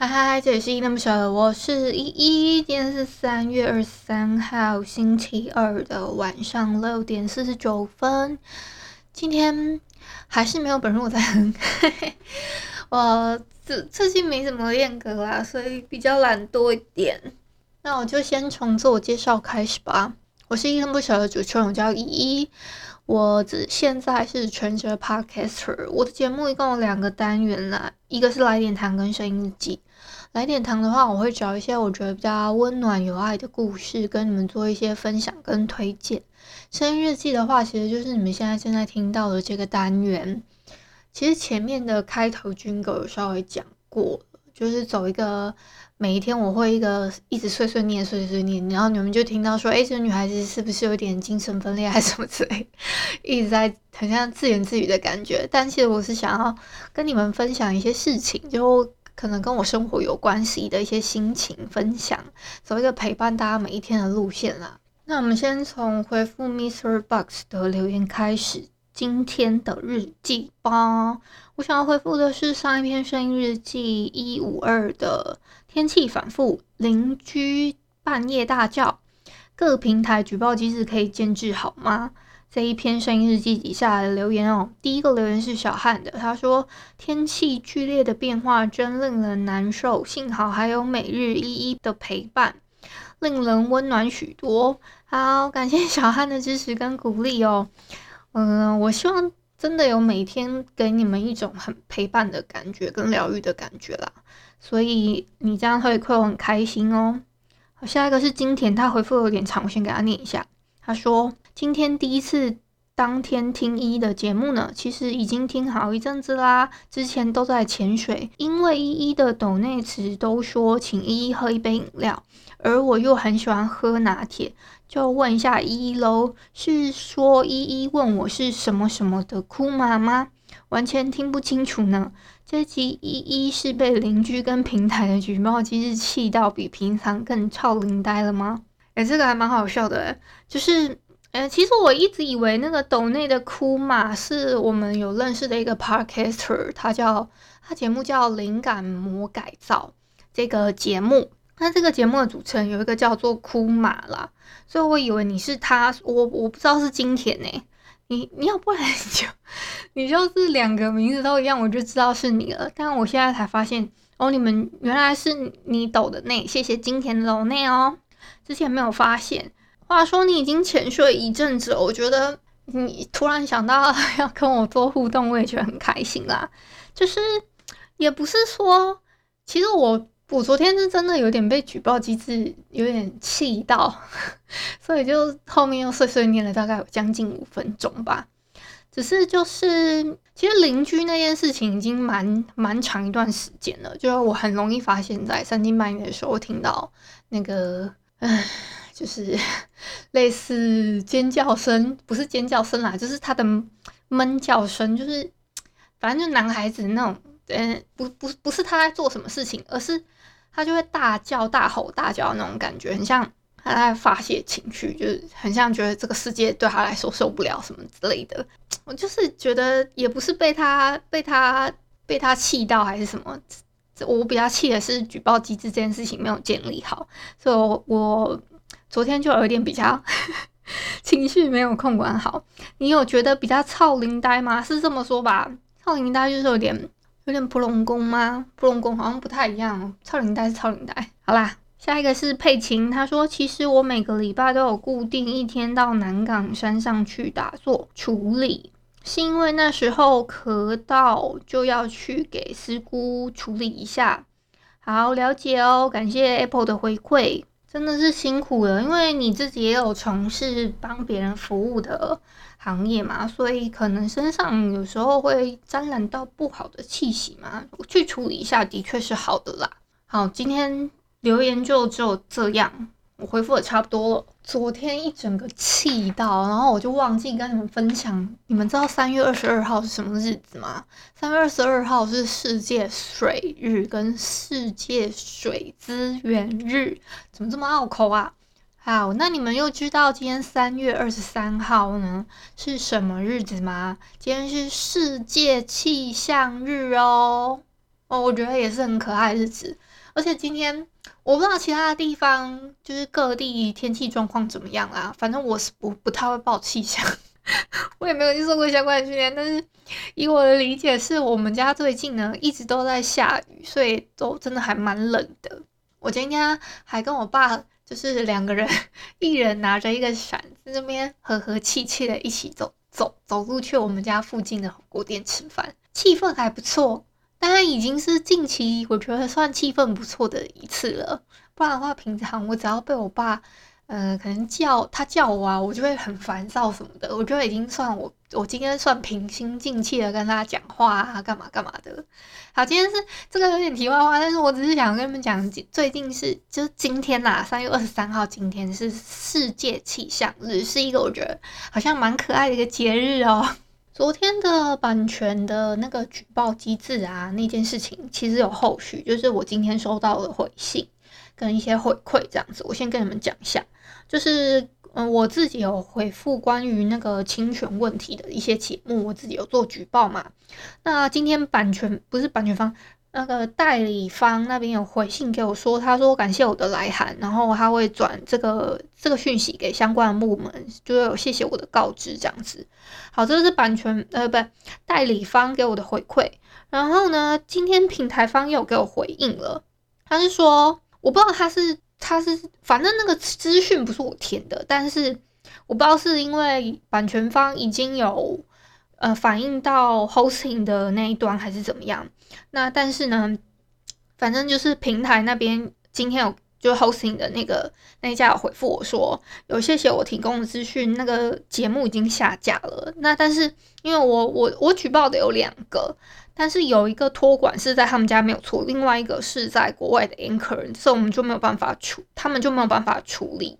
嗨嗨嗨，这里是依依恋不舍，我是依依。今天是三月二十三号星期二的晚上六点四十九分。今天还是没有本日在哼，我最最近没怎么练歌啦，所以比较懒惰一点。那我就先从自我介绍开始吧。我是依依恋不舍的主持人，我叫依依。我只现在是全职 Podcaster。我的节目一共有两个单元啦，一个是来点糖跟声音日记。来点糖的话，我会找一些我觉得比较温暖有爱的故事，跟你们做一些分享跟推荐。声音日记的话，其实就是你们现在正在听到的这个单元。其实前面的开头军哥有稍微讲过，就是走一个每一天我会一个一直碎碎念碎碎念，然后你们就听到说，诶，这个女孩子是不是有点精神分裂还是 什么之类，一直在很像自言自语的感觉。但其实我是想要跟你们分享一些事情，就。可能跟我生活有关系的一些心情分享，走一个陪伴大家每一天的路线啦。那我们先从回复 Mister Box 的留言开始，今天的日记吧。我想要回复的是上一篇声音日记一五二的天气反复，邻居半夜大叫，各平台举报机制可以建制好吗？这一篇声音日记底下的留言哦，第一个留言是小汉的，他说天气剧烈的变化真令人难受，幸好还有每日一一的陪伴，令人温暖许多。好，感谢小汉的支持跟鼓励哦。嗯、我希望真的有每天给你们一种很陪伴的感觉跟疗愈的感觉啦，所以你这样会会很开心哦。好，下一个是金田，他回复有点长，我先给他念一下，他说。今天第一次当天听依依的节目呢，其实已经听好一阵子啦。之前都在潜水，因为依依的抖内词都说请依依喝一杯饮料，而我又很喜欢喝拿铁，就问一下依依喽，是说依依问我是什么什么的哭妈吗？完全听不清楚呢。这集依依是被邻居跟平台的举报机制气到比平常更超龄呆了吗？诶、欸，这个还蛮好笑的，就是。哎，其实我一直以为那个抖内的哭马，是我们有认识的一个 podcaster，他叫他节目叫灵感魔改造这个节目。那这个节目的主持人有一个叫做哭马啦，所以我以为你是他，我我不知道是金田呢。你你要不然就你就是两个名字都一样，我就知道是你了。但我现在才发现哦，你们原来是你抖的内，谢谢金田的抖内哦，之前没有发现。话说你已经潜水一阵子了，我觉得你突然想到要跟我做互动，我也觉得很开心啦。就是也不是说，其实我我昨天是真的有点被举报机制有点气到，所以就后面又碎碎念了大概有将近五分钟吧。只是就是其实邻居那件事情已经蛮蛮长一段时间了，就是我很容易发现，在三更半夜的时候听到那个唉。就是 类似尖叫声，不是尖叫声啦，就是他的闷叫声，就是反正就男孩子那种，嗯，不不不是他在做什么事情，而是他就会大叫、大吼大叫那种感觉，很像他在发泄情绪，就是很像觉得这个世界对他来说受不了什么之类的。我就是觉得也不是被他被他被他气到还是什么，我比较气的是举报机制这件事情没有建立好，所以我。昨天就有点比较 情绪没有控管好，你有觉得比较臭奶呆吗？是这么说吧，臭奶呆就是有点有点普龙宫吗？普龙宫好像不太一样哦，臭奶呆是臭奶呆。好啦，下一个是佩琴，她说其实我每个礼拜都有固定一天到南港山上去打坐处理，是因为那时候咳到就要去给师姑处理一下。好，了解哦，感谢 Apple 的回馈。真的是辛苦了，因为你自己也有从事帮别人服务的行业嘛，所以可能身上有时候会沾染到不好的气息嘛，去处理一下的确是好的啦。好，今天留言就只有这样。我回复的差不多了。昨天一整个气到，然后我就忘记跟你们分享。你们知道三月二十二号是什么日子吗？三月二十二号是世界水日跟世界水资源日，怎么这么拗口啊？好，那你们又知道今天三月二十三号呢是什么日子吗？今天是世界气象日哦。哦，我觉得也是很可爱的日子，而且今天。我不知道其他的地方就是各地天气状况怎么样啦，反正我是不不太会报气象，我也没有去做过相关的训练。但是以我的理解，是我们家最近呢一直都在下雨，所以都真的还蛮冷的。我今天还跟我爸就是两个人，一人拿着一个伞，在那边和和气气的一起走走走路去我们家附近的火锅店吃饭，气氛还不错。当然已经是近期我觉得算气氛不错的一次了，不然的话，平常我只要被我爸，呃，可能叫他叫我啊，我就会很烦躁什么的。我觉得已经算我，我今天算平心静气的跟他讲话啊，干嘛干嘛的。好，今天是这个有点题外话，但是我只是想跟你们讲，最近是就是今天呐，三月二十三号，今天是世界气象日，是一个我觉得好像蛮可爱的一个节日哦。昨天的版权的那个举报机制啊，那件事情其实有后续，就是我今天收到了回信跟一些回馈这样子，我先跟你们讲一下，就是嗯，我自己有回复关于那个侵权问题的一些节目，我自己有做举报嘛。那今天版权不是版权方。那个代理方那边有回信给我说，他说感谢我的来函，然后他会转这个这个讯息给相关的部门，就有谢谢我的告知这样子。好，这是版权呃不代理方给我的回馈。然后呢，今天平台方又给我回应了，他是说我不知道他是他是反正那个资讯不是我填的，但是我不知道是因为版权方已经有。呃，反映到 hosting 的那一端还是怎么样？那但是呢，反正就是平台那边今天有就 hosting 的那个那一家有回复我说，有谢谢我提供的资讯，那个节目已经下架了。那但是因为我我我举报的有两个，但是有一个托管是在他们家没有错，另外一个是在国外的 Anchor，所以我们就没有办法处，他们就没有办法处理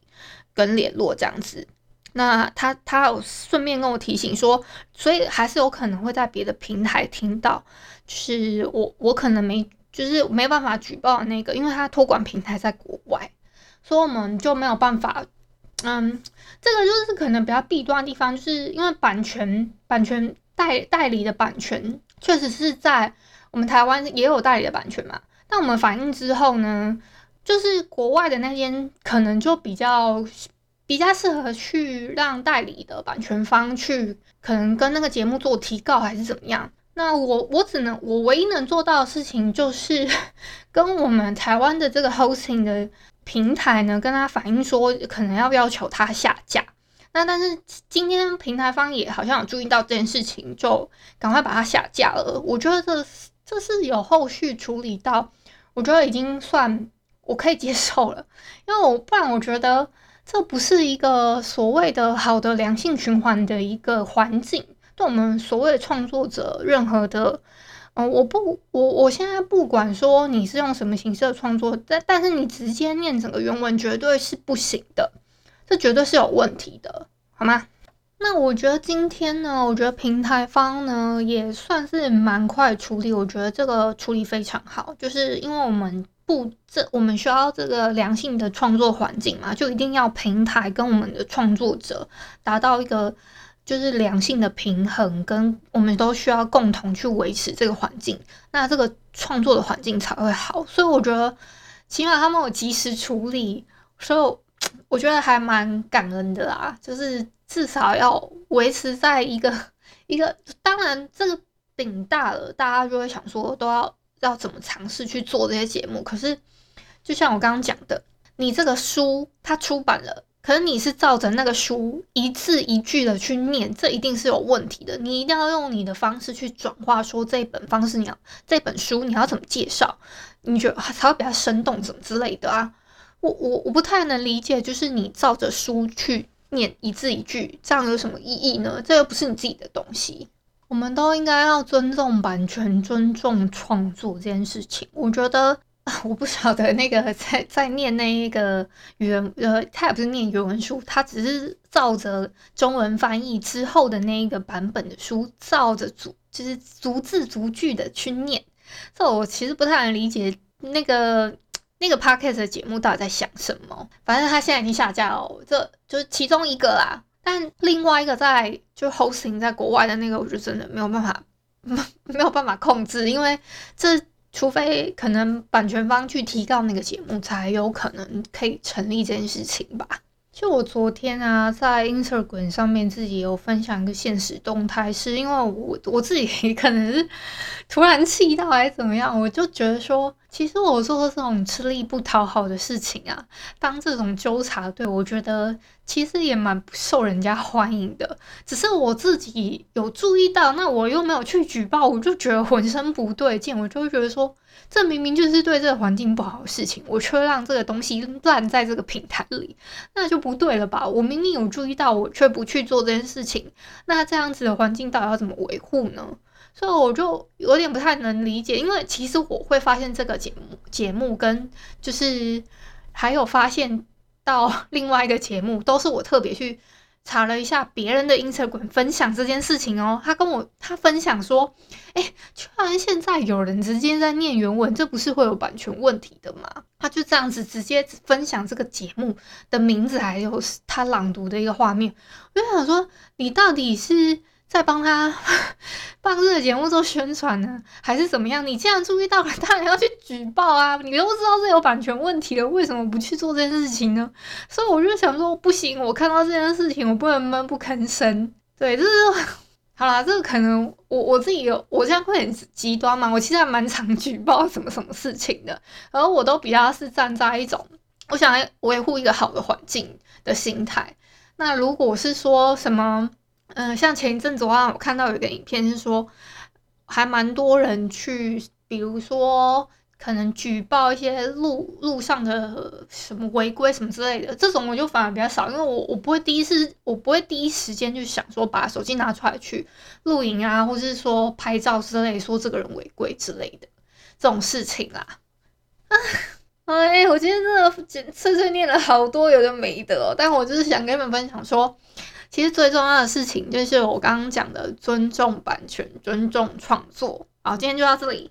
跟联络这样子。那他他有顺便跟我提醒说，所以还是有可能会在别的平台听到，就是我我可能没就是没办法举报那个，因为他托管平台在国外，所以我们就没有办法。嗯，这个就是可能比较弊端的地方，就是因为版权版权代代理的版权确实是在我们台湾也有代理的版权嘛，但我们反映之后呢，就是国外的那边可能就比较。比较适合去让代理的版权方去，可能跟那个节目做提告还是怎么样？那我我只能我唯一能做到的事情就是 跟我们台湾的这个 hosting 的平台呢，跟他反映说可能要要求他下架。那但是今天平台方也好像有注意到这件事情，就赶快把它下架了。我觉得这这是有后续处理到，我觉得已经算我可以接受了，因为我不然我觉得。这不是一个所谓的好的良性循环的一个环境，对我们所谓的创作者，任何的，嗯，我不，我我现在不管说你是用什么形式的创作，但但是你直接念整个原文绝对是不行的，这绝对是有问题的，好吗？那我觉得今天呢，我觉得平台方呢也算是蛮快处理，我觉得这个处理非常好，就是因为我们。不，这我们需要这个良性的创作环境嘛，就一定要平台跟我们的创作者达到一个就是良性的平衡，跟我们都需要共同去维持这个环境，那这个创作的环境才会好。所以我觉得起码他们有及时处理，所以我觉得还蛮感恩的啦。就是至少要维持在一个一个，当然这个饼大了，大家就会想说都要。要怎么尝试去做这些节目？可是，就像我刚刚讲的，你这个书它出版了，可是你是照着那个书一字一句的去念，这一定是有问题的。你一定要用你的方式去转化，说这本方式你要这本书你要怎么介绍，你觉得才会比较生动，怎么之类的啊？我我我不太能理解，就是你照着书去念一字一句，这样有什么意义呢？这又不是你自己的东西。我们都应该要尊重版权、尊重创作这件事情。我觉得，我不晓得那个在在念那一个原呃，他也不是念原文书，他只是照着中文翻译之后的那一个版本的书，照着逐就是逐字逐句的去念。这我其实不太能理解那个那个 podcast 的节目到底在想什么。反正他现在已经下架了，这就是其中一个啦。但另外一个在就 hosting 在国外的那个，我就真的没有办法，没有办法控制，因为这除非可能版权方去提告那个节目，才有可能可以成立这件事情吧。就我昨天啊，在 Instagram 上面自己有分享一个现实动态，是因为我我自己可能是突然气到还是怎么样，我就觉得说，其实我做这种吃力不讨好的事情啊，当这种纠察队，我觉得其实也蛮不受人家欢迎的。只是我自己有注意到，那我又没有去举报，我就觉得浑身不对劲，我就会觉得说。这明明就是对这个环境不好的事情，我却让这个东西烂在这个平台里，那就不对了吧？我明明有注意到，我却不去做这件事情，那这样子的环境到底要怎么维护呢？所以我就有点不太能理解，因为其实我会发现这个节目节目跟就是还有发现到 另外一个节目，都是我特别去。查了一下别人的 Instagram 分享这件事情哦，他跟我他分享说，哎，居然现在有人直接在念原文，这不是会有版权问题的吗？他就这样子直接分享这个节目的名字，还有他朗读的一个画面，我就想说，你到底是？在帮他 帮这个节目做宣传呢，还是怎么样？你既然注意到了，当然要去举报啊！你都知道是有版权问题了，为什么不去做这件事情呢？所以我就想说，不行，我看到这件事情，我不能闷不吭声。对，就是 好啦，这个可能我我自己有，我这样会很极端嘛。我其实还蛮常举报什么什么事情的，而我都比较是站在一种我想维护一个好的环境的心态。那如果是说什么？嗯，像前一阵子的话，我看到有一个影片是说，还蛮多人去，比如说可能举报一些路路上的什么违规什么之类的，这种我就反而比较少，因为我我不会第一次，我不会第一时间就想说把手机拿出来去录影啊，或者是说拍照之类，说这个人违规之类的这种事情啦。啊，哎，我今天真的碎碎念了好多有的没的哦，但我就是想跟你们分享说。其实最重要的事情就是我刚刚讲的尊重版权、尊重创作。好，今天就到这里。